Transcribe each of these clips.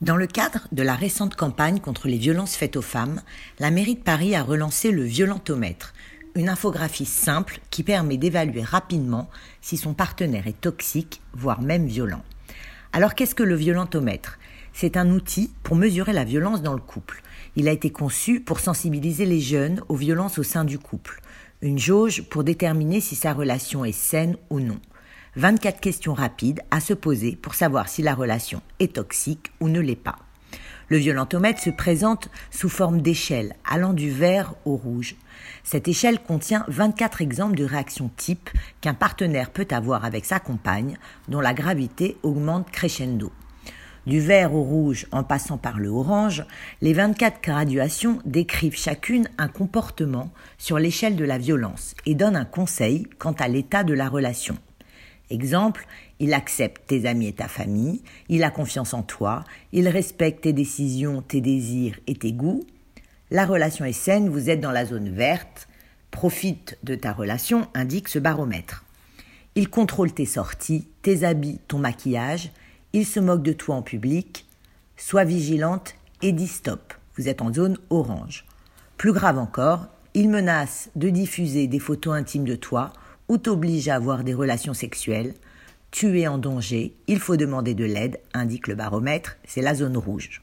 Dans le cadre de la récente campagne contre les violences faites aux femmes, la mairie de Paris a relancé le violentomètre, une infographie simple qui permet d'évaluer rapidement si son partenaire est toxique, voire même violent. Alors qu'est-ce que le violentomètre? C'est un outil pour mesurer la violence dans le couple. Il a été conçu pour sensibiliser les jeunes aux violences au sein du couple, une jauge pour déterminer si sa relation est saine ou non. 24 questions rapides à se poser pour savoir si la relation est toxique ou ne l'est pas. Le violentomètre se présente sous forme d'échelle allant du vert au rouge. Cette échelle contient 24 exemples de réactions types qu'un partenaire peut avoir avec sa compagne dont la gravité augmente crescendo. Du vert au rouge en passant par le orange, les 24 graduations décrivent chacune un comportement sur l'échelle de la violence et donnent un conseil quant à l'état de la relation. Exemple, il accepte tes amis et ta famille, il a confiance en toi, il respecte tes décisions, tes désirs et tes goûts. La relation est saine, vous êtes dans la zone verte, profite de ta relation, indique ce baromètre. Il contrôle tes sorties, tes habits, ton maquillage, il se moque de toi en public, sois vigilante et dis stop, vous êtes en zone orange. Plus grave encore, il menace de diffuser des photos intimes de toi ou t'oblige à avoir des relations sexuelles, tu es en danger, il faut demander de l'aide, indique le baromètre, c'est la zone rouge.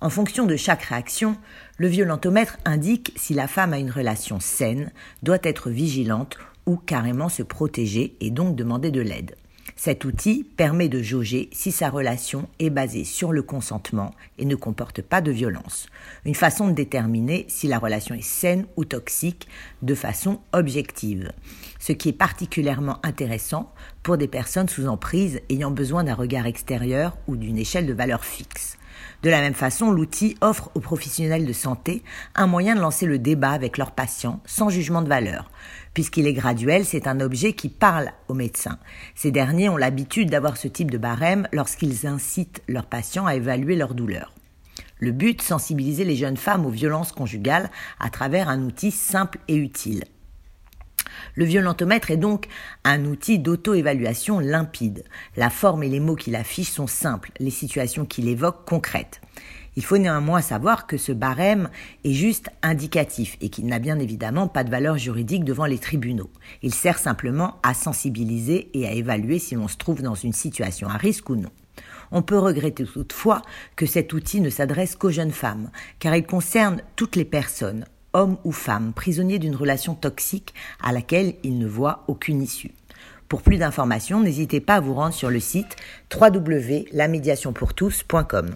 En fonction de chaque réaction, le violentomètre indique si la femme a une relation saine, doit être vigilante ou carrément se protéger et donc demander de l'aide. Cet outil permet de jauger si sa relation est basée sur le consentement et ne comporte pas de violence. Une façon de déterminer si la relation est saine ou toxique de façon objective. Ce qui est particulièrement intéressant pour des personnes sous emprise ayant besoin d'un regard extérieur ou d'une échelle de valeur fixe. De la même façon, l'outil offre aux professionnels de santé un moyen de lancer le débat avec leurs patients sans jugement de valeur. Puisqu'il est graduel, c'est un objet qui parle aux médecins. Ces derniers ont l'habitude d'avoir ce type de barème lorsqu'ils incitent leurs patients à évaluer leur douleur. Le but, sensibiliser les jeunes femmes aux violences conjugales à travers un outil simple et utile. Le violentomètre est donc un outil d'auto-évaluation limpide. La forme et les mots qu'il affiche sont simples, les situations qu'il évoque concrètes. Il faut néanmoins savoir que ce barème est juste indicatif et qu'il n'a bien évidemment pas de valeur juridique devant les tribunaux. Il sert simplement à sensibiliser et à évaluer si l'on se trouve dans une situation à risque ou non. On peut regretter toutefois que cet outil ne s'adresse qu'aux jeunes femmes, car il concerne toutes les personnes, homme ou femme, prisonnier d'une relation toxique à laquelle il ne voit aucune issue. Pour plus d'informations, n'hésitez pas à vous rendre sur le site www.lamédiationpourtous.com.